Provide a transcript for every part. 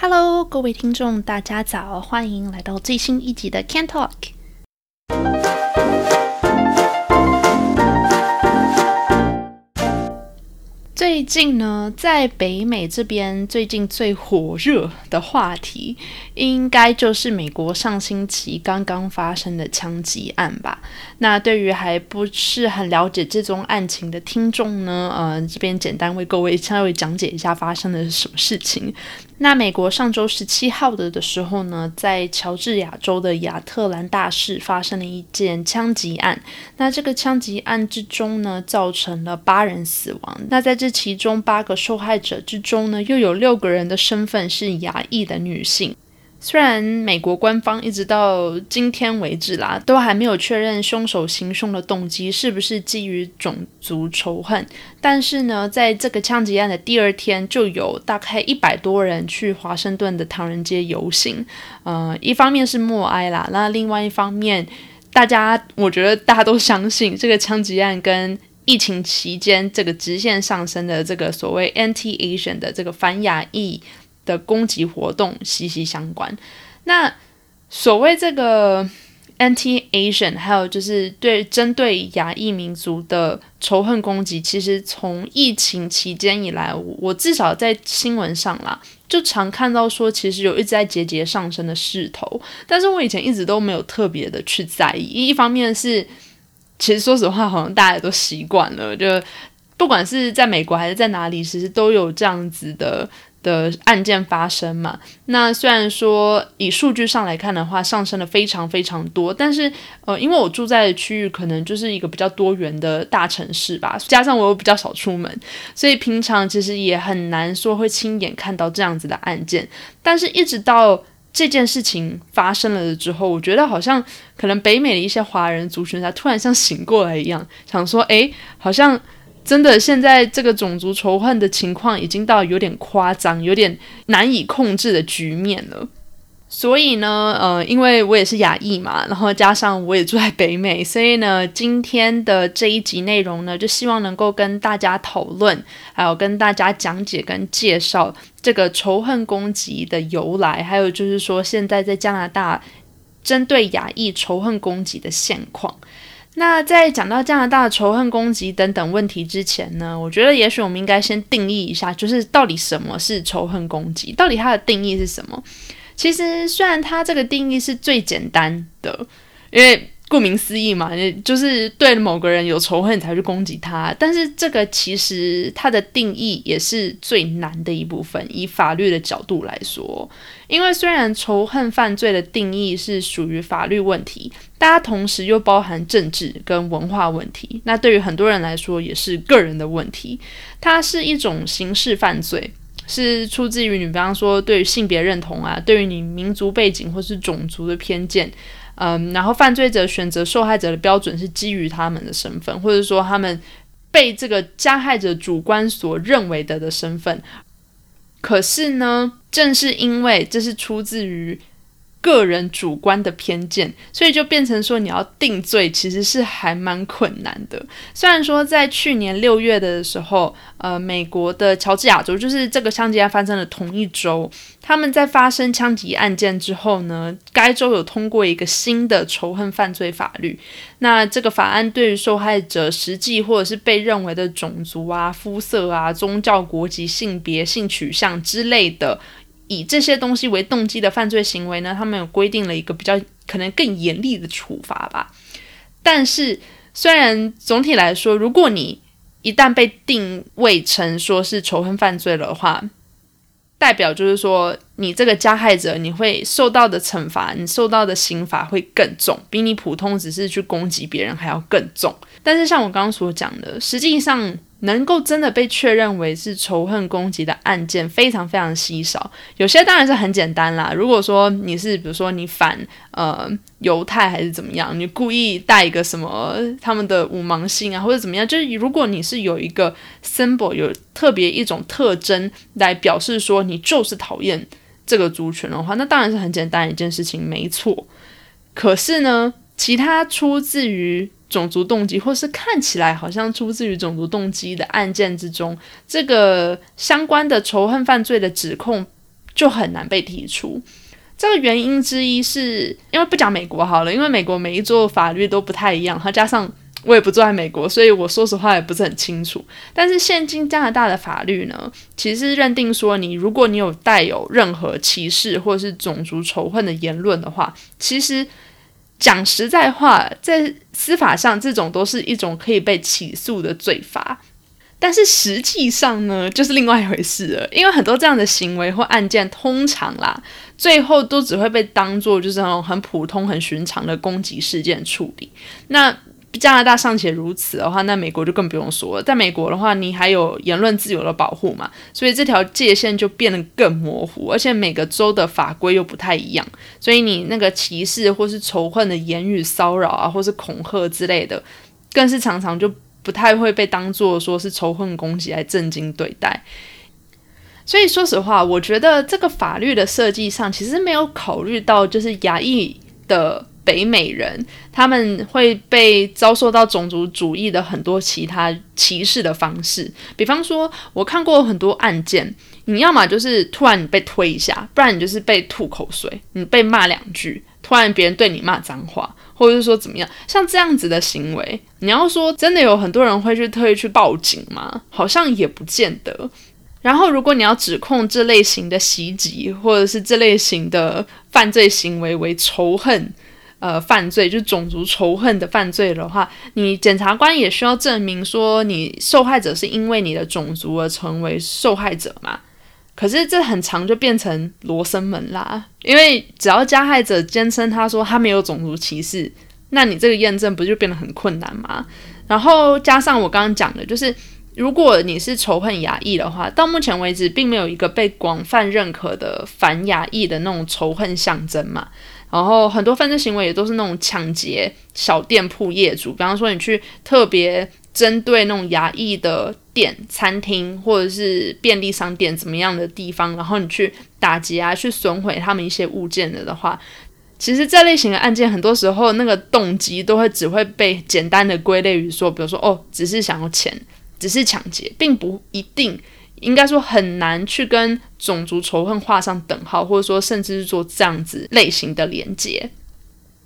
Hello，各位听众，大家早，欢迎来到最新一集的 Can Talk。最近呢，在北美这边，最近最火热的话题，应该就是美国上星期刚刚发生的枪击案吧。那对于还不是很了解这宗案情的听众呢，呃，这边简单为各位稍微讲解一下发生的是什么事情。那美国上周十七号的的时候呢，在乔治亚州的亚特兰大市发生了一件枪击案。那这个枪击案之中呢，造成了八人死亡。那在这其中八个受害者之中呢，又有六个人的身份是亚裔的女性。虽然美国官方一直到今天为止啦，都还没有确认凶手行凶的动机是不是基于种族仇恨，但是呢，在这个枪击案的第二天，就有大概一百多人去华盛顿的唐人街游行。呃，一方面是默哀啦，那另外一方面，大家我觉得大家都相信这个枪击案跟疫情期间这个直线上升的这个所谓 anti-Asian 的这个反亚裔。的攻击活动息息相关。那所谓这个 anti-Asian，还有就是对针对亚裔民族的仇恨攻击，其实从疫情期间以来，我至少在新闻上啦，就常看到说，其实有一直在节节上升的势头。但是我以前一直都没有特别的去在意。一方面是，其实说实话，好像大家都习惯了，就不管是在美国还是在哪里，其实都有这样子的。的案件发生嘛？那虽然说以数据上来看的话，上升了非常非常多，但是呃，因为我住在的区域可能就是一个比较多元的大城市吧，加上我又比较少出门，所以平常其实也很难说会亲眼看到这样子的案件。但是一直到这件事情发生了之后，我觉得好像可能北美的一些华人族群才突然像醒过来一样，想说，诶，好像。真的，现在这个种族仇恨的情况已经到有点夸张、有点难以控制的局面了。所以呢，呃，因为我也是亚裔嘛，然后加上我也住在北美，所以呢，今天的这一集内容呢，就希望能够跟大家讨论，还有跟大家讲解跟介绍这个仇恨攻击的由来，还有就是说现在在加拿大针对亚裔仇恨攻击的现况。那在讲到加拿大的仇恨攻击等等问题之前呢，我觉得也许我们应该先定义一下，就是到底什么是仇恨攻击？到底它的定义是什么？其实虽然它这个定义是最简单的，因为。顾名思义嘛，就是对某个人有仇恨才去攻击他。但是这个其实它的定义也是最难的一部分，以法律的角度来说。因为虽然仇恨犯罪的定义是属于法律问题，大家同时又包含政治跟文化问题。那对于很多人来说也是个人的问题。它是一种刑事犯罪，是出自于你，比方说对于性别认同啊，对于你民族背景或是种族的偏见。嗯，然后犯罪者选择受害者的标准是基于他们的身份，或者说他们被这个加害者主观所认为的的身份。可是呢，正是因为这是出自于。个人主观的偏见，所以就变成说你要定罪，其实是还蛮困难的。虽然说在去年六月的时候，呃，美国的乔治亚州就是这个枪击案发生的同一周，他们在发生枪击案件之后呢，该州有通过一个新的仇恨犯罪法律。那这个法案对于受害者实际或者是被认为的种族啊、肤色啊、宗教、国籍、性别、性取向之类的。以这些东西为动机的犯罪行为呢，他们有规定了一个比较可能更严厉的处罚吧。但是，虽然总体来说，如果你一旦被定位成说是仇恨犯罪的话，代表就是说，你这个加害者你会受到的惩罚，你受到的刑罚会更重，比你普通只是去攻击别人还要更重。但是，像我刚刚所讲的，实际上。能够真的被确认为是仇恨攻击的案件非常非常稀少，有些当然是很简单啦。如果说你是比如说你反呃犹太还是怎么样，你故意带一个什么他们的五芒星啊或者怎么样，就是如果你是有一个 symbol 有特别一种特征来表示说你就是讨厌这个族群的话，那当然是很简单一件事情，没错。可是呢，其他出自于种族动机，或是看起来好像出自于种族动机的案件之中，这个相关的仇恨犯罪的指控，就很难被提出。这个原因之一是因为不讲美国好了，因为美国每一座法律都不太一样，它加上我也不住在美国，所以我说实话也不是很清楚。但是现今加拿大的法律呢，其实认定说你如果你有带有任何歧视或是种族仇恨的言论的话，其实讲实在话，在司法上这种都是一种可以被起诉的罪罚。但是实际上呢，就是另外一回事了。因为很多这样的行为或案件，通常啦，最后都只会被当做就是那种很普通、很寻常的攻击事件处理。那加拿大尚且如此的话，那美国就更不用说了。在美国的话，你还有言论自由的保护嘛，所以这条界限就变得更模糊。而且每个州的法规又不太一样，所以你那个歧视或是仇恨的言语骚扰啊，或是恐吓之类的，更是常常就。不太会被当做说是仇恨攻击来震惊对待，所以说实话，我觉得这个法律的设计上其实没有考虑到，就是亚裔的北美人他们会被遭受到种族主义的很多其他歧视的方式。比方说，我看过很多案件，你要么就是突然你被推一下，不然你就是被吐口水，你被骂两句，突然别人对你骂脏话。或者是说怎么样，像这样子的行为，你要说真的有很多人会去特意去报警吗？好像也不见得。然后，如果你要指控这类型的袭击，或者是这类型的犯罪行为为仇恨，呃，犯罪就是种族仇恨的犯罪的话，你检察官也需要证明说你受害者是因为你的种族而成为受害者嘛？可是这很长就变成罗生门啦，因为只要加害者坚称他说他没有种族歧视，那你这个验证不就变得很困难吗？然后加上我刚刚讲的，就是如果你是仇恨亚裔的话，到目前为止并没有一个被广泛认可的反亚裔的那种仇恨象征嘛。然后很多犯罪行为也都是那种抢劫小店铺业主，比方说你去特别。针对那种牙医的店、餐厅或者是便利商店怎么样的地方，然后你去打劫啊，去损毁他们一些物件的的话，其实这类型的案件很多时候那个动机都会只会被简单的归类于说，比如说哦，只是想要钱，只是抢劫，并不一定，应该说很难去跟种族仇恨画上等号，或者说甚至是做这样子类型的连接。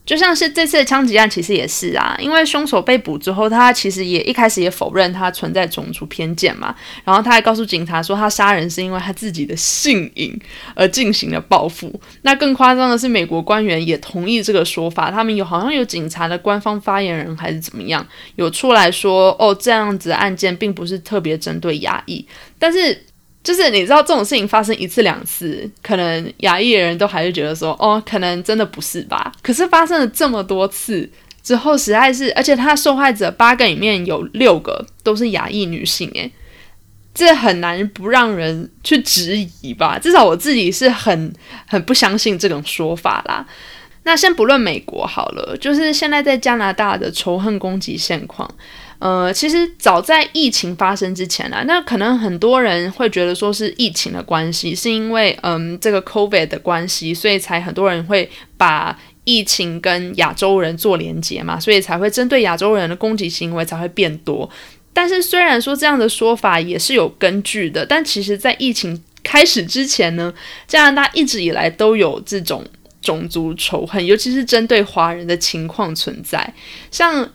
就像是这次的枪击案，其实也是啊，因为凶手被捕之后，他其实也一开始也否认他存在种族偏见嘛，然后他还告诉警察说，他杀人是因为他自己的性瘾而进行了报复。那更夸张的是，美国官员也同意这个说法，他们有好像有警察的官方发言人还是怎么样，有出来说，哦，这样子案件并不是特别针对亚裔，但是。就是你知道这种事情发生一次两次，可能亚裔的人都还是觉得说，哦，可能真的不是吧？可是发生了这么多次之后，实在是，而且他受害者八个里面有六个都是亚裔女性，诶，这很难不让人去质疑吧？至少我自己是很很不相信这种说法啦。那先不论美国好了，就是现在在加拿大的仇恨攻击现况。呃，其实早在疫情发生之前啊，那可能很多人会觉得说是疫情的关系，是因为嗯这个 COVID 的关系，所以才很多人会把疫情跟亚洲人做连结嘛，所以才会针对亚洲人的攻击行为才会变多。但是虽然说这样的说法也是有根据的，但其实在疫情开始之前呢，加拿大一直以来都有这种种族仇恨，尤其是针对华人的情况存在，像。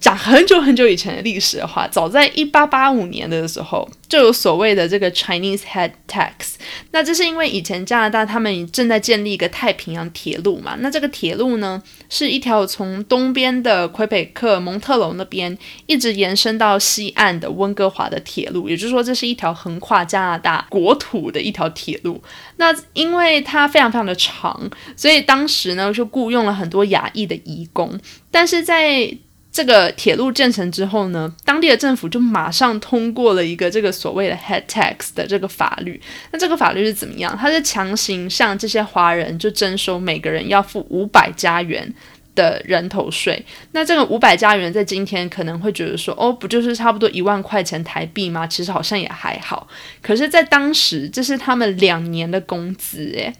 讲很久很久以前的历史的话，早在一八八五年的时候，就有所谓的这个 Chinese Head Tax。那这是因为以前加拿大他们正在建立一个太平洋铁路嘛。那这个铁路呢，是一条从东边的魁北克蒙特楼那边一直延伸到西岸的温哥华的铁路。也就是说，这是一条横跨加拿大国土的一条铁路。那因为它非常非常的长，所以当时呢就雇佣了很多亚裔的移工。但是在这个铁路建成之后呢，当地的政府就马上通过了一个这个所谓的 head tax 的这个法律。那这个法律是怎么样？它是强行向这些华人就征收每个人要付五百加元的人头税。那这个五百加元在今天可能会觉得说，哦，不就是差不多一万块钱台币吗？其实好像也还好。可是，在当时，这是他们两年的工资，诶，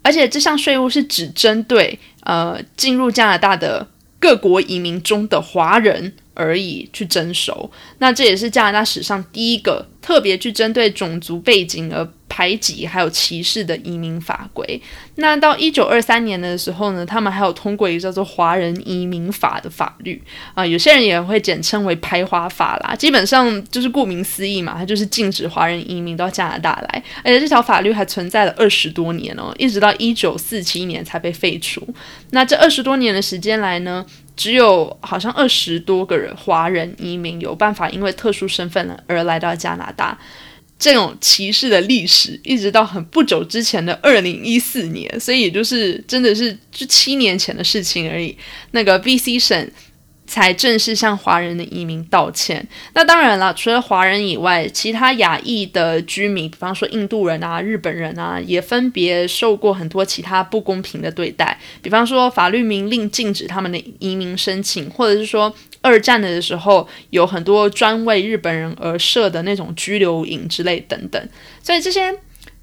而且这项税务是只针对呃进入加拿大的。各国移民中的华人。而已去征收，那这也是加拿大史上第一个特别去针对种族背景而排挤还有歧视的移民法规。那到一九二三年的时候呢，他们还有通过一个叫做《华人移民法》的法律啊，有些人也会简称为“排华法”啦。基本上就是顾名思义嘛，它就是禁止华人移民到加拿大来。而且这条法律还存在了二十多年哦，一直到一九四七年才被废除。那这二十多年的时间来呢，只有好像二十多个人华人移民有办法因为特殊身份而来到加拿大。这种歧视的历史，一直到很不久之前的二零一四年，所以也就是真的是就七年前的事情而已。那个 BC 省。才正式向华人的移民道歉。那当然了，除了华人以外，其他亚裔的居民，比方说印度人啊、日本人啊，也分别受过很多其他不公平的对待。比方说，法律明令禁止他们的移民申请，或者是说，二战的时候有很多专为日本人而设的那种拘留营之类等等。所以这些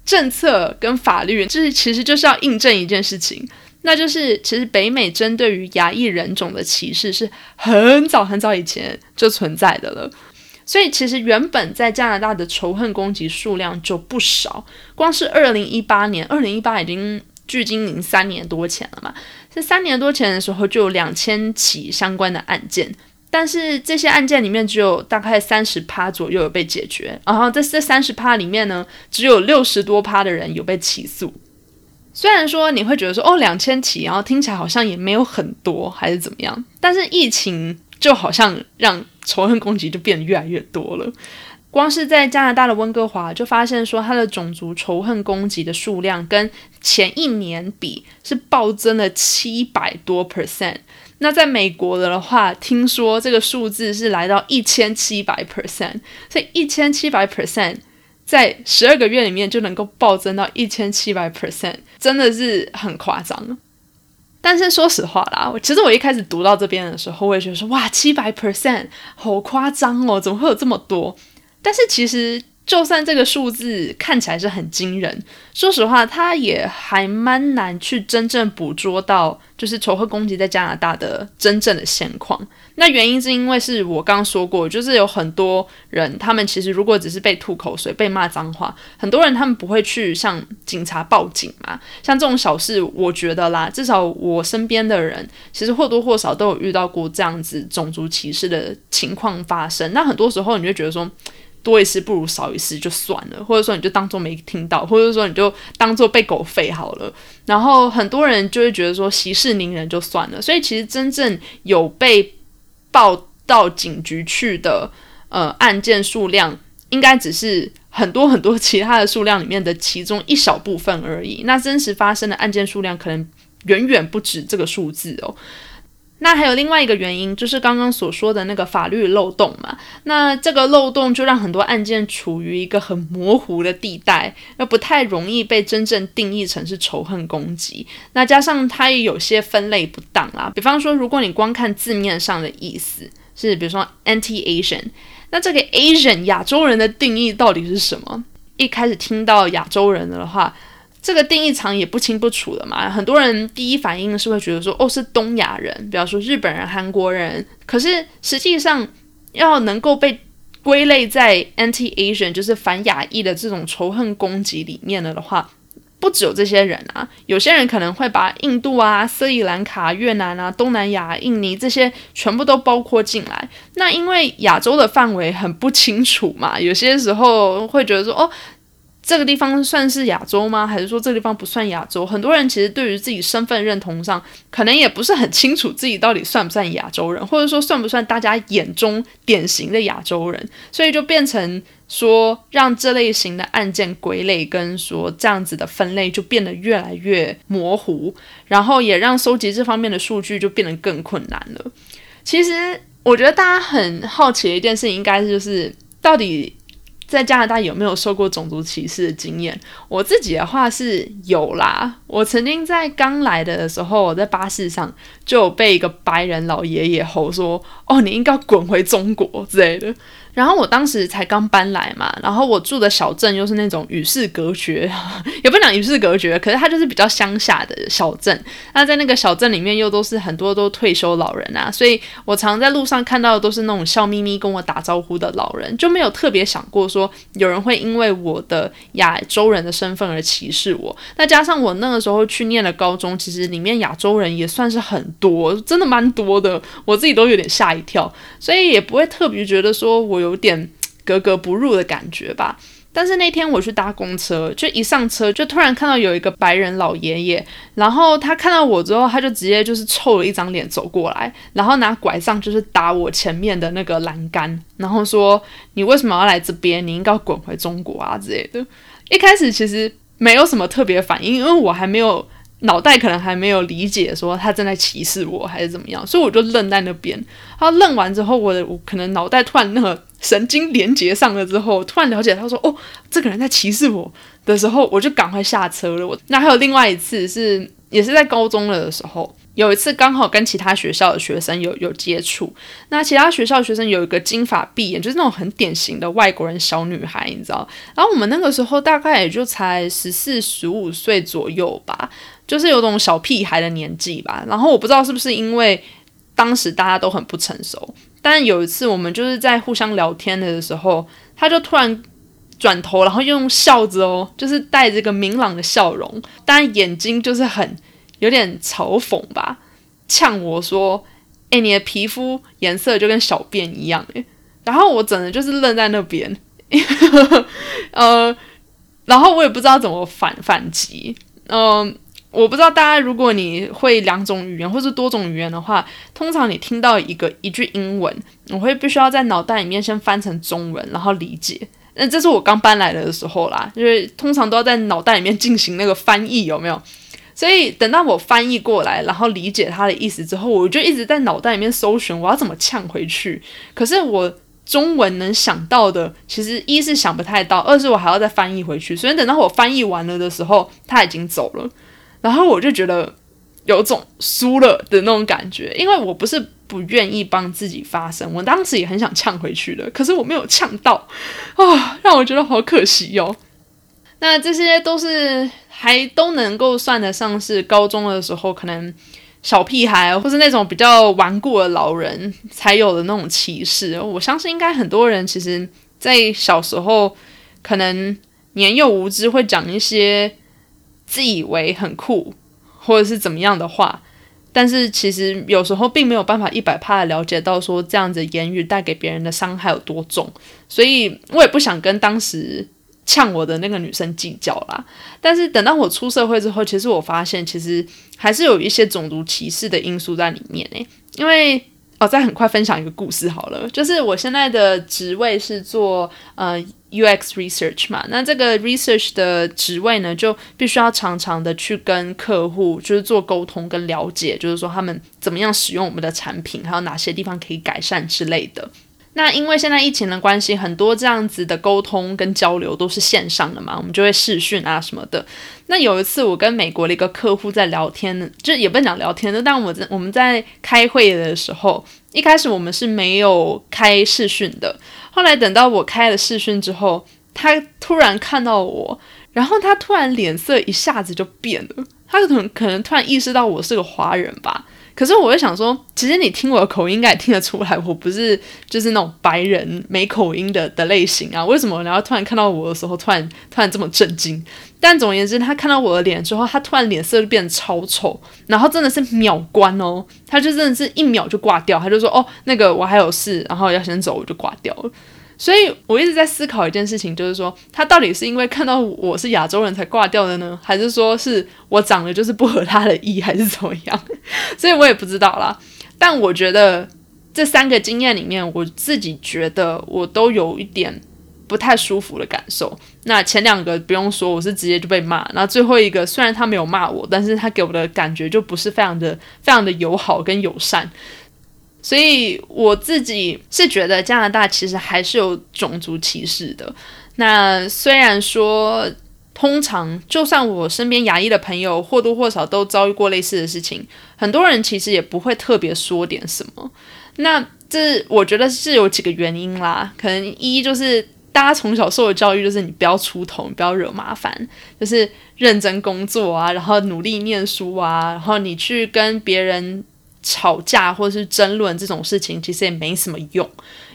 政策跟法律，这其实就是要印证一件事情。那就是，其实北美针对于亚裔人种的歧视是很早很早以前就存在的了，所以其实原本在加拿大的仇恨攻击数量就不少。光是二零一八年，二零一八已经距今已经三年多前了嘛，这三年多前的时候就有两千起相关的案件，但是这些案件里面只有大概三十趴左右有被解决，然后在这三十趴里面呢，只有六十多趴的人有被起诉。虽然说你会觉得说哦两千起，然后听起来好像也没有很多，还是怎么样？但是疫情就好像让仇恨攻击就变得越来越多了。光是在加拿大的温哥华，就发现说它的种族仇恨攻击的数量跟前一年比是暴增了七百多 percent。那在美国的话，听说这个数字是来到一千七百 percent，所以一千七百 percent。在十二个月里面就能够暴增到一千七百 percent，真的是很夸张。但是说实话啦，我其实我一开始读到这边的时候，我也觉得说哇，七百 percent 好夸张哦，怎么会有这么多？但是其实。就算这个数字看起来是很惊人，说实话，它也还蛮难去真正捕捉到，就是仇恨攻击在加拿大的真正的现况。那原因是因为是我刚刚说过，就是有很多人，他们其实如果只是被吐口水、被骂脏话，很多人他们不会去向警察报警嘛。像这种小事，我觉得啦，至少我身边的人，其实或多或少都有遇到过这样子种族歧视的情况发生。那很多时候，你就觉得说。多一事不如少一事就算了，或者说你就当做没听到，或者说你就当做被狗吠好了。然后很多人就会觉得说息事宁人就算了。所以其实真正有被报到警局去的呃案件数量，应该只是很多很多其他的数量里面的其中一小部分而已。那真实发生的案件数量可能远远不止这个数字哦。那还有另外一个原因，就是刚刚所说的那个法律漏洞嘛。那这个漏洞就让很多案件处于一个很模糊的地带，又不太容易被真正定义成是仇恨攻击。那加上它也有些分类不当啦，比方说，如果你光看字面上的意思是，比如说 anti-Asian，那这个 Asian 亚洲人的定义到底是什么？一开始听到亚洲人的话。这个定义场也不清不楚的嘛，很多人第一反应是会觉得说，哦，是东亚人，比方说日本人、韩国人。可是实际上，要能够被归类在 anti-Asian，就是反亚裔的这种仇恨攻击里面了的话，不只有这些人啊，有些人可能会把印度啊、斯里兰卡、越南啊、东南亚、印尼这些全部都包括进来。那因为亚洲的范围很不清楚嘛，有些时候会觉得说，哦。这个地方算是亚洲吗？还是说这个地方不算亚洲？很多人其实对于自己身份认同上，可能也不是很清楚自己到底算不算亚洲人，或者说算不算大家眼中典型的亚洲人，所以就变成说让这类型的案件归类跟说这样子的分类就变得越来越模糊，然后也让收集这方面的数据就变得更困难了。其实我觉得大家很好奇的一件事情，应该就是到底。在加拿大有没有受过种族歧视的经验？我自己的话是有啦。我曾经在刚来的时候，我在巴士上就被一个白人老爷爷吼说：“哦，你应该滚回中国之类的。”然后我当时才刚搬来嘛，然后我住的小镇又是那种与世隔绝，也不能讲与世隔绝，可是它就是比较乡下的小镇。那在那个小镇里面又都是很多都退休老人啊，所以我常在路上看到的都是那种笑眯眯跟我打招呼的老人，就没有特别想过说有人会因为我的亚洲人的身份而歧视我。那加上我那个时候去念了高中，其实里面亚洲人也算是很多，真的蛮多的，我自己都有点吓一跳，所以也不会特别觉得说我。有点格格不入的感觉吧。但是那天我去搭公车，就一上车就突然看到有一个白人老爷爷，然后他看到我之后，他就直接就是臭了一张脸走过来，然后拿拐杖就是打我前面的那个栏杆，然后说：“你为什么要来这边？你应该滚回中国啊之类的。”一开始其实没有什么特别反应，因为我还没有。脑袋可能还没有理解，说他正在歧视我还是怎么样，所以我就愣在那边。他愣完之后，我的我可能脑袋突然那个神经连接上了之后，突然了解他说：“哦，这个人在歧视我。”的时候，我就赶快下车了。我那还有另外一次是，也是在高中了的时候，有一次刚好跟其他学校的学生有有接触。那其他学校学生有一个金发碧眼，就是那种很典型的外国人小女孩，你知道。然后我们那个时候大概也就才十四十五岁左右吧。就是有种小屁孩的年纪吧，然后我不知道是不是因为当时大家都很不成熟，但有一次我们就是在互相聊天的时候，他就突然转头，然后用笑着哦，就是带着个明朗的笑容，但眼睛就是很有点嘲讽吧，呛我说：“哎，你的皮肤颜色就跟小便一样。”诶，然后我整的就是愣在那边，呃，然后我也不知道怎么反反击，嗯。我不知道大家，如果你会两种语言或是多种语言的话，通常你听到一个一句英文，我会必须要在脑袋里面先翻成中文，然后理解。那这是我刚搬来的时候啦，因为通常都要在脑袋里面进行那个翻译，有没有？所以等到我翻译过来，然后理解他的意思之后，我就一直在脑袋里面搜寻我要怎么呛回去。可是我中文能想到的，其实一是想不太到，二是我还要再翻译回去。所以等到我翻译完了的时候，他已经走了。然后我就觉得有种输了的那种感觉，因为我不是不愿意帮自己发声，我当时也很想呛回去的，可是我没有呛到啊，让我觉得好可惜哟。那这些都是还都能够算得上是高中的时候，可能小屁孩或是那种比较顽固的老人才有的那种歧视。我相信应该很多人其实，在小时候可能年幼无知，会讲一些。自以为很酷，或者是怎么样的话，但是其实有时候并没有办法一百趴的了解到说这样子言语带给别人的伤害有多重，所以我也不想跟当时呛我的那个女生计较啦。但是等到我出社会之后，其实我发现其实还是有一些种族歧视的因素在里面诶，因为。哦，再很快分享一个故事好了，就是我现在的职位是做呃 UX research 嘛，那这个 research 的职位呢，就必须要常常的去跟客户就是做沟通跟了解，就是说他们怎么样使用我们的产品，还有哪些地方可以改善之类的。那因为现在疫情的关系，很多这样子的沟通跟交流都是线上的嘛，我们就会视讯啊什么的。那有一次我跟美国的一个客户在聊天，就也不讲聊天的，但我在我们在开会的时候，一开始我们是没有开视讯的，后来等到我开了视讯之后，他突然看到我，然后他突然脸色一下子就变了，他可能可能突然意识到我是个华人吧。可是我会想说，其实你听我的口音应该也听得出来，我不是就是那种白人没口音的的类型啊。为什么然后突然看到我的时候，突然突然这么震惊？但总而言之，他看到我的脸之后，他突然脸色就变得超丑，然后真的是秒关哦，他就真的是一秒就挂掉，他就说：“哦，那个我还有事，然后要先走，我就挂掉了。”所以我一直在思考一件事情，就是说他到底是因为看到我是亚洲人才挂掉的呢，还是说是我长得就是不合他的意，还是怎么样？所以我也不知道啦。但我觉得这三个经验里面，我自己觉得我都有一点不太舒服的感受。那前两个不用说，我是直接就被骂。然后最后一个，虽然他没有骂我，但是他给我的感觉就不是非常的、非常的友好跟友善。所以我自己是觉得加拿大其实还是有种族歧视的。那虽然说，通常就算我身边牙医的朋友或多或少都遭遇过类似的事情，很多人其实也不会特别说点什么。那这我觉得是有几个原因啦，可能一就是大家从小受的教育就是你不要出头，不要惹麻烦，就是认真工作啊，然后努力念书啊，然后你去跟别人吵架或是争论这种事情，其实也没什么用，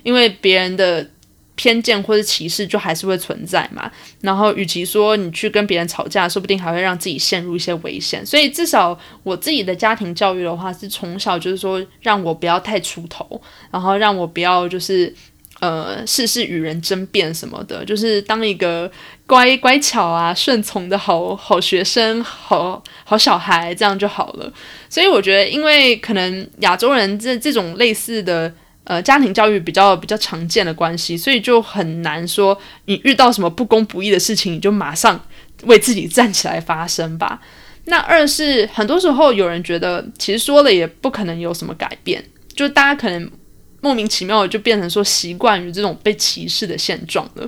因为别人的。偏见或者歧视就还是会存在嘛，然后与其说你去跟别人吵架，说不定还会让自己陷入一些危险。所以至少我自己的家庭教育的话，是从小就是说让我不要太出头，然后让我不要就是呃事事与人争辩什么的，就是当一个乖乖巧啊、顺从的好好学生、好好小孩这样就好了。所以我觉得，因为可能亚洲人这这种类似的。呃，家庭教育比较比较常见的关系，所以就很难说你遇到什么不公不义的事情，你就马上为自己站起来发声吧。那二是很多时候有人觉得，其实说了也不可能有什么改变，就大家可能莫名其妙的就变成说习惯于这种被歧视的现状了，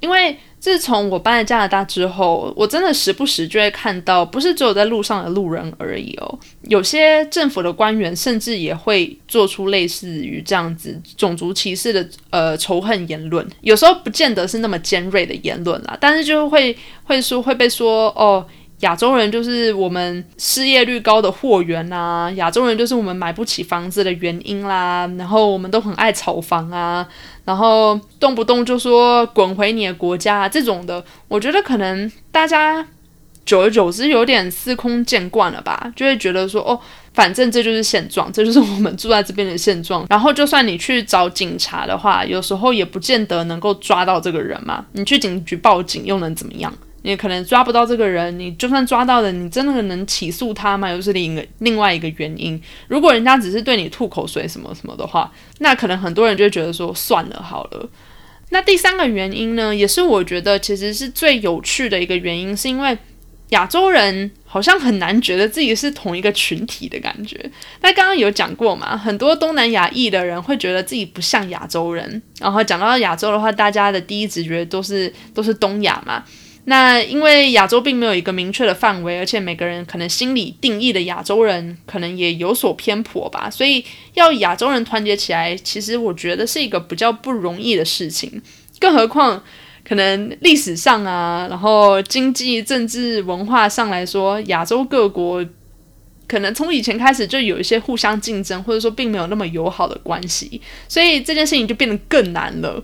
因为。自从我搬了加拿大之后，我真的时不时就会看到，不是只有在路上的路人而已哦，有些政府的官员甚至也会做出类似于这样子种族歧视的呃仇恨言论，有时候不见得是那么尖锐的言论啦，但是就会会说会被说哦。亚洲人就是我们失业率高的货源啊，亚洲人就是我们买不起房子的原因啦。然后我们都很爱炒房啊，然后动不动就说滚回你的国家这种的，我觉得可能大家久而久之有点司空见惯了吧，就会觉得说哦，反正这就是现状，这就是我们住在这边的现状。然后就算你去找警察的话，有时候也不见得能够抓到这个人嘛。你去警局报警又能怎么样？你可能抓不到这个人，你就算抓到了，你真的能起诉他吗？又是另一个另外一个原因。如果人家只是对你吐口水什么什么的话，那可能很多人就觉得说算了好了。那第三个原因呢，也是我觉得其实是最有趣的一个原因，是因为亚洲人好像很难觉得自己是同一个群体的感觉。那刚刚有讲过嘛，很多东南亚裔的人会觉得自己不像亚洲人，然后讲到亚洲的话，大家的第一直觉都是都是东亚嘛。那因为亚洲并没有一个明确的范围，而且每个人可能心里定义的亚洲人可能也有所偏颇吧，所以要亚洲人团结起来，其实我觉得是一个比较不容易的事情。更何况，可能历史上啊，然后经济、政治、文化上来说，亚洲各国可能从以前开始就有一些互相竞争，或者说并没有那么友好的关系，所以这件事情就变得更难了。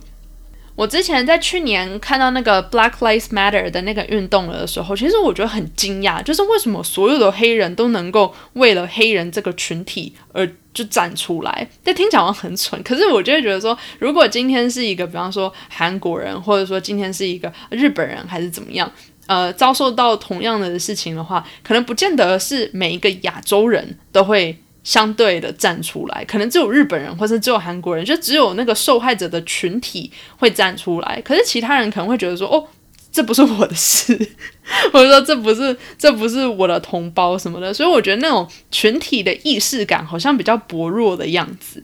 我之前在去年看到那个 Black Lives Matter 的那个运动的时候，其实我觉得很惊讶，就是为什么所有的黑人都能够为了黑人这个群体而就站出来？这听起来很蠢，可是我就会觉得说，如果今天是一个，比方说韩国人，或者说今天是一个日本人，还是怎么样，呃，遭受到同样的事情的话，可能不见得是每一个亚洲人都会。相对的站出来，可能只有日本人或者只有韩国人，就只有那个受害者的群体会站出来。可是其他人可能会觉得说：“哦，这不是我的事，或者说这不是这不是我的同胞什么的。”所以我觉得那种群体的意识感好像比较薄弱的样子。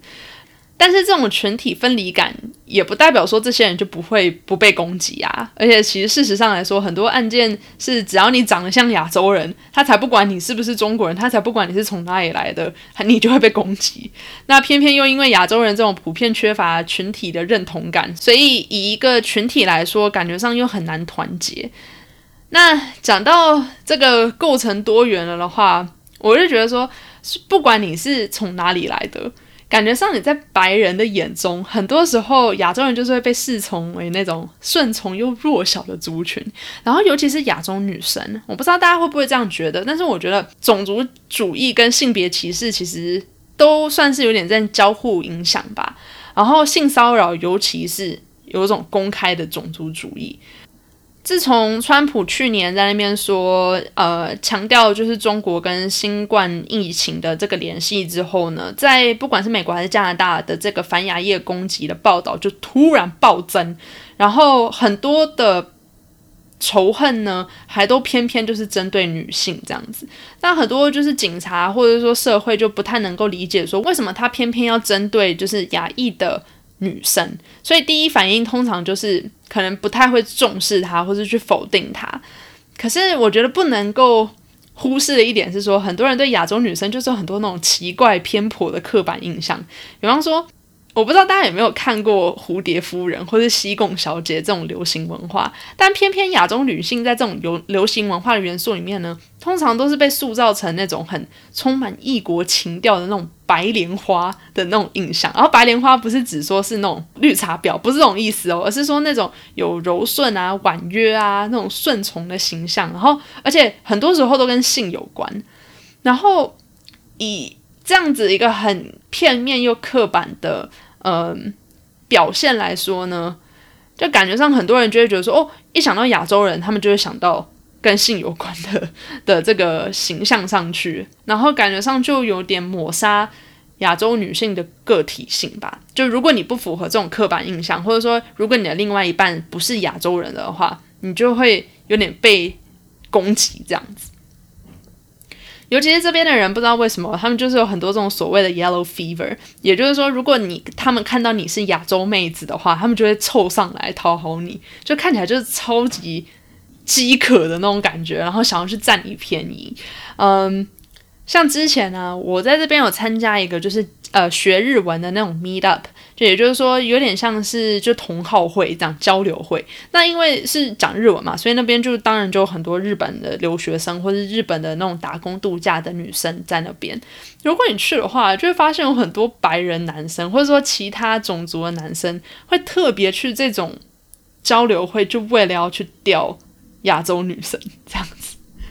但是这种群体分离感也不代表说这些人就不会不被攻击啊！而且其实事实上来说，很多案件是只要你长得像亚洲人，他才不管你是不是中国人，他才不管你是从哪里来的，你就会被攻击。那偏偏又因为亚洲人这种普遍缺乏群体的认同感，所以以一个群体来说，感觉上又很难团结。那讲到这个构成多元了的话，我就觉得说，不管你是从哪里来的。感觉上你在白人的眼中，很多时候亚洲人就是会被视从为那种顺从又弱小的族群，然后尤其是亚洲女生，我不知道大家会不会这样觉得，但是我觉得种族主义跟性别歧视其实都算是有点在交互影响吧。然后性骚扰，尤其是有一种公开的种族主义。自从川普去年在那边说，呃，强调就是中国跟新冠疫情的这个联系之后呢，在不管是美国还是加拿大的这个反亚裔攻击的报道就突然暴增，然后很多的仇恨呢，还都偏偏就是针对女性这样子。那很多就是警察或者说社会就不太能够理解，说为什么他偏偏要针对就是亚裔的。女生，所以第一反应通常就是可能不太会重视她，或是去否定她。可是我觉得不能够忽视的一点是说，很多人对亚洲女生就是很多那种奇怪偏颇的刻板印象，比方说。我不知道大家有没有看过《蝴蝶夫人》或是《西贡小姐》这种流行文化，但偏偏亚洲女性在这种流流行文化的元素里面呢，通常都是被塑造成那种很充满异国情调的那种白莲花的那种印象。然后白莲花不是只说是那种绿茶婊，不是这种意思哦，而是说那种有柔顺啊、婉约啊那种顺从的形象。然后而且很多时候都跟性有关。然后以这样子一个很片面又刻板的。嗯，表现来说呢，就感觉上很多人就会觉得说，哦，一想到亚洲人，他们就会想到跟性有关的 的这个形象上去，然后感觉上就有点抹杀亚洲女性的个体性吧。就如果你不符合这种刻板印象，或者说如果你的另外一半不是亚洲人的话，你就会有点被攻击这样子。尤其是这边的人，不知道为什么，他们就是有很多这种所谓的 yellow fever，也就是说，如果你他们看到你是亚洲妹子的话，他们就会凑上来讨好你，就看起来就是超级饥渴的那种感觉，然后想要去占你便宜。嗯，像之前呢，我在这边有参加一个就是呃学日文的那种 meet up。就也就是说，有点像是就同好会这样交流会。那因为是讲日文嘛，所以那边就当然就有很多日本的留学生，或是日本的那种打工度假的女生在那边。如果你去的话，就会发现有很多白人男生，或者说其他种族的男生，会特别去这种交流会，就为了要去钓亚洲女生这样。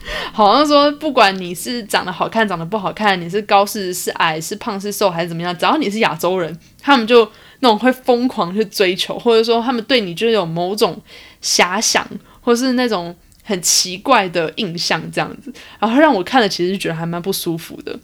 好像说，不管你是长得好看、长得不好看，你是高是是矮是胖是瘦还是怎么样，只要你是亚洲人，他们就那种会疯狂去追求，或者说他们对你就有某种遐想，或是那种很奇怪的印象这样子，然后让我看了其实觉得还蛮不舒服的。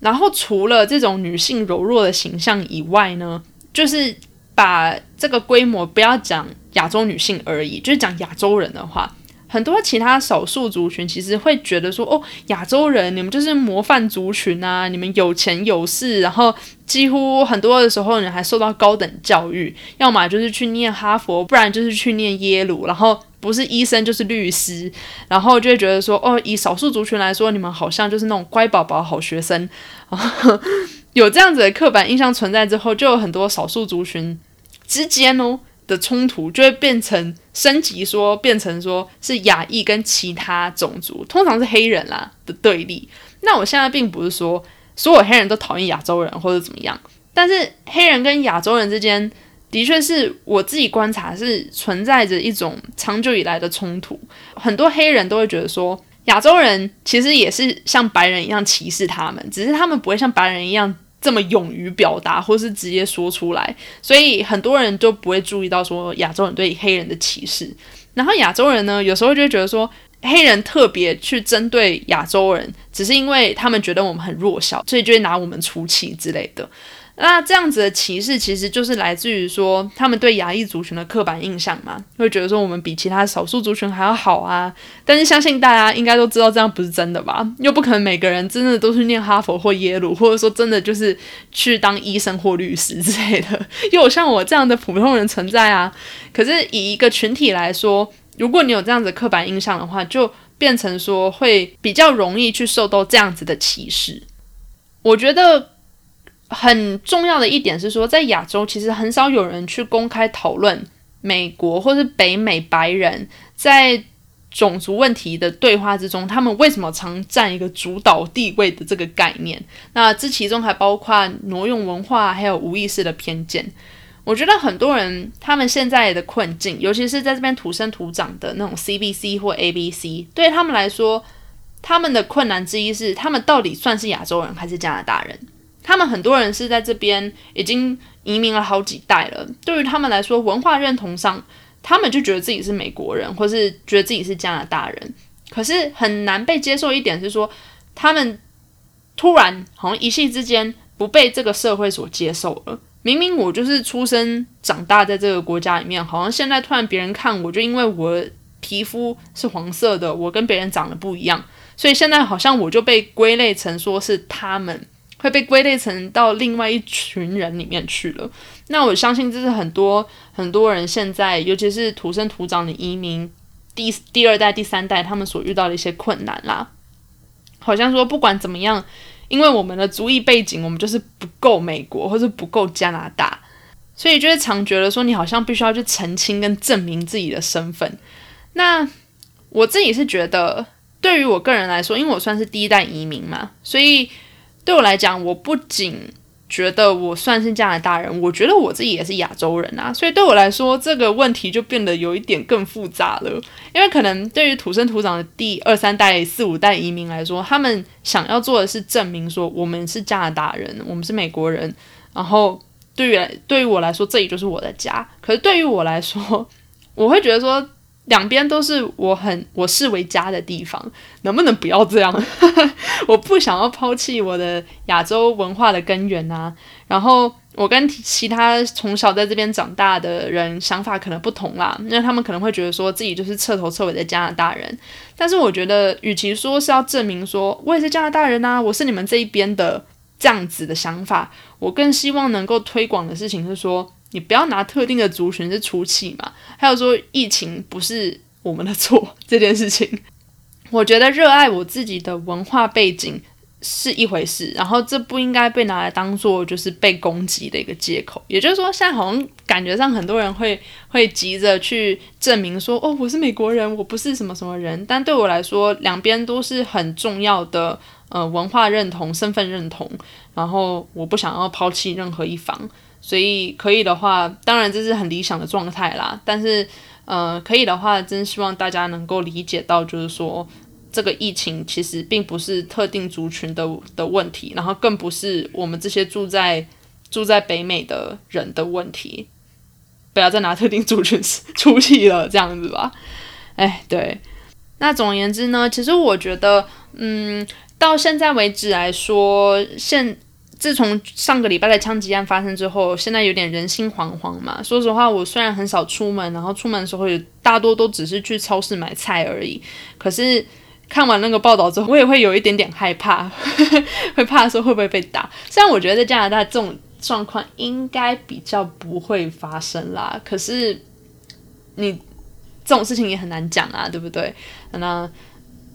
然后除了这种女性柔弱的形象以外呢，就是把这个规模不要讲亚洲女性而已，就是讲亚洲人的话。很多其他少数族群其实会觉得说，哦，亚洲人你们就是模范族群啊，你们有钱有势，然后几乎很多的时候你还受到高等教育，要么就是去念哈佛，不然就是去念耶鲁，然后不是医生就是律师，然后就会觉得说，哦，以少数族群来说，你们好像就是那种乖宝宝、好学生，有这样子的刻板印象存在之后，就有很多少数族群之间哦。的冲突就会变成升级，说变成说是亚裔跟其他种族，通常是黑人啦的对立。那我现在并不是说所有黑人都讨厌亚洲人或者怎么样，但是黑人跟亚洲人之间的确是我自己观察是存在着一种长久以来的冲突。很多黑人都会觉得说，亚洲人其实也是像白人一样歧视他们，只是他们不会像白人一样。这么勇于表达，或是直接说出来，所以很多人就不会注意到说亚洲人对黑人的歧视。然后亚洲人呢，有时候就会觉得说黑人特别去针对亚洲人，只是因为他们觉得我们很弱小，所以就会拿我们出气之类的。那这样子的歧视其实就是来自于说他们对亚裔族群的刻板印象嘛，会觉得说我们比其他少数族群还要好啊。但是相信大家应该都知道这样不是真的吧？又不可能每个人真的都是念哈佛或耶鲁，或者说真的就是去当医生或律师之类的，又有像我这样的普通人存在啊。可是以一个群体来说，如果你有这样子刻板印象的话，就变成说会比较容易去受到这样子的歧视。我觉得。很重要的一点是说，在亚洲其实很少有人去公开讨论美国或是北美白人在种族问题的对话之中，他们为什么常占一个主导地位的这个概念。那这其中还包括挪用文化，还有无意识的偏见。我觉得很多人他们现在的困境，尤其是在这边土生土长的那种 C B C 或 A B C，对他们来说，他们的困难之一是，他们到底算是亚洲人还是加拿大人？他们很多人是在这边已经移民了好几代了。对于他们来说，文化认同上，他们就觉得自己是美国人，或是觉得自己是加拿大人。可是很难被接受一点是说，他们突然好像一夕之间不被这个社会所接受了。明明我就是出生长大在这个国家里面，好像现在突然别人看我就因为我皮肤是黄色的，我跟别人长得不一样，所以现在好像我就被归类成说是他们。会被归类成到另外一群人里面去了。那我相信这是很多很多人现在，尤其是土生土长的移民第第二代、第三代，他们所遇到的一些困难啦。好像说不管怎么样，因为我们的族裔背景，我们就是不够美国或者不够加拿大，所以就是常觉得说你好像必须要去澄清跟证明自己的身份。那我自己是觉得，对于我个人来说，因为我算是第一代移民嘛，所以对我来讲，我不仅觉得我算是加拿大人，我觉得我自己也是亚洲人啊，所以对我来说这个问题就变得有一点更复杂了。因为可能对于土生土长的第二三代、四五代移民来说，他们想要做的是证明说我们是加拿大人，我们是美国人。然后对于对于我来说，这里就是我的家。可是对于我来说，我会觉得说。两边都是我很我视为家的地方，能不能不要这样？我不想要抛弃我的亚洲文化的根源啊。然后我跟其他从小在这边长大的人想法可能不同啦，因为他们可能会觉得说自己就是彻头彻尾的加拿大人。但是我觉得，与其说是要证明说我也是加拿大人啊，我是你们这一边的这样子的想法，我更希望能够推广的事情是说。你不要拿特定的族群是出气嘛？还有说疫情不是我们的错 这件事情，我觉得热爱我自己的文化背景是一回事，然后这不应该被拿来当做就是被攻击的一个借口。也就是说，现在好像感觉上很多人会会急着去证明说，哦，我是美国人，我不是什么什么人。但对我来说，两边都是很重要的呃文化认同、身份认同，然后我不想要抛弃任何一方。所以可以的话，当然这是很理想的状态啦。但是，呃，可以的话，真希望大家能够理解到，就是说，这个疫情其实并不是特定族群的的问题，然后更不是我们这些住在住在北美的人的问题。不要再拿特定族群出气了，这样子吧。哎，对。那总而言之呢，其实我觉得，嗯，到现在为止来说，现自从上个礼拜的枪击案发生之后，现在有点人心惶惶嘛。说实话，我虽然很少出门，然后出门的时候也大多都只是去超市买菜而已。可是看完那个报道之后，我也会有一点点害怕，会怕说会不会被打。虽然我觉得在加拿大这种状况应该比较不会发生啦，可是你这种事情也很难讲啊，对不对？那。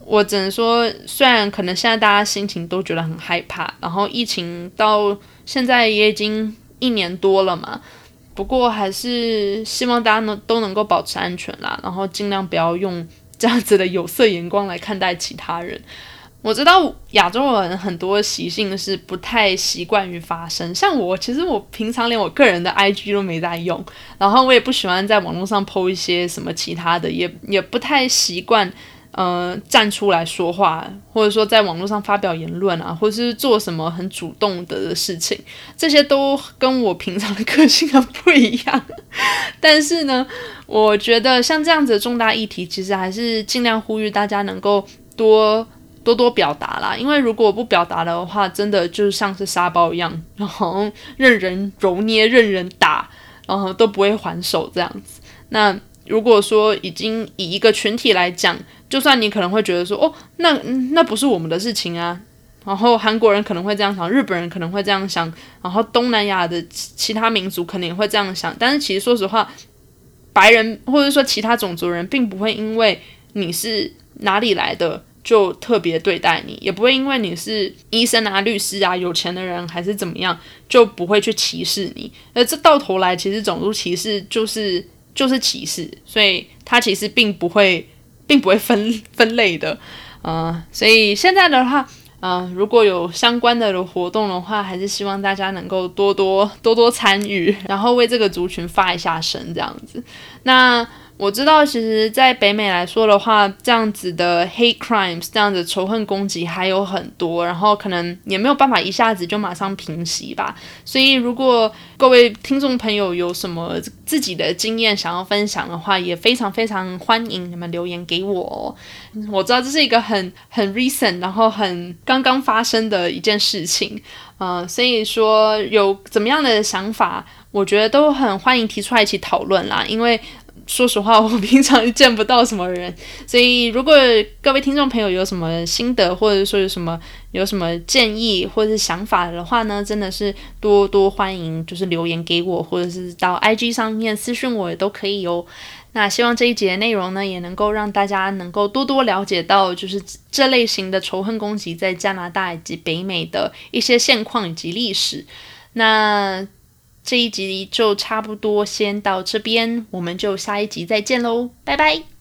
我只能说，虽然可能现在大家心情都觉得很害怕，然后疫情到现在也已经一年多了嘛，不过还是希望大家能都能够保持安全啦，然后尽量不要用这样子的有色眼光来看待其他人。我知道亚洲人很多习性是不太习惯于发声，像我，其实我平常连我个人的 IG 都没在用，然后我也不喜欢在网络上 po 一些什么其他的，也也不太习惯。呃，站出来说话，或者说在网络上发表言论啊，或者是做什么很主动的事情，这些都跟我平常的个性很不一样。但是呢，我觉得像这样子的重大议题，其实还是尽量呼吁大家能够多多多表达啦。因为如果不表达的话，真的就像是沙包一样，然后任人揉捏、任人打，然后都不会还手这样子。那如果说已经以一个群体来讲，就算你可能会觉得说，哦，那那不是我们的事情啊。然后韩国人可能会这样想，日本人可能会这样想，然后东南亚的其他民族可能也会这样想。但是其实说实话，白人或者说其他种族人，并不会因为你是哪里来的就特别对待你，也不会因为你是医生啊、律师啊、有钱的人还是怎么样，就不会去歧视你。而这到头来，其实种族歧视就是就是歧视，所以它其实并不会。并不会分分类的，呃，所以现在的话，呃，如果有相关的活动的话，还是希望大家能够多多多多参与，然后为这个族群发一下声，这样子。那。我知道，其实，在北美来说的话，这样子的 hate crimes，这样子仇恨攻击还有很多，然后可能也没有办法一下子就马上平息吧。所以，如果各位听众朋友有什么自己的经验想要分享的话，也非常非常欢迎你们留言给我。我知道这是一个很很 recent，然后很刚刚发生的一件事情，嗯，所以说有怎么样的想法，我觉得都很欢迎提出来一起讨论啦，因为。说实话我平常见不到什么人所以如果各位听众朋友有什么心得或者说有什么有什么建议或者是想法的话呢真的是多多欢迎就是留言给我或者是到 ig 上面私信我也都可以哦。那希望这一节内容呢也能够让大家能够多多了解到就是这类型的仇恨攻击在加拿大以及北美的一些现况以及历史。那这一集就差不多先到这边我们就下一集再见喽拜拜。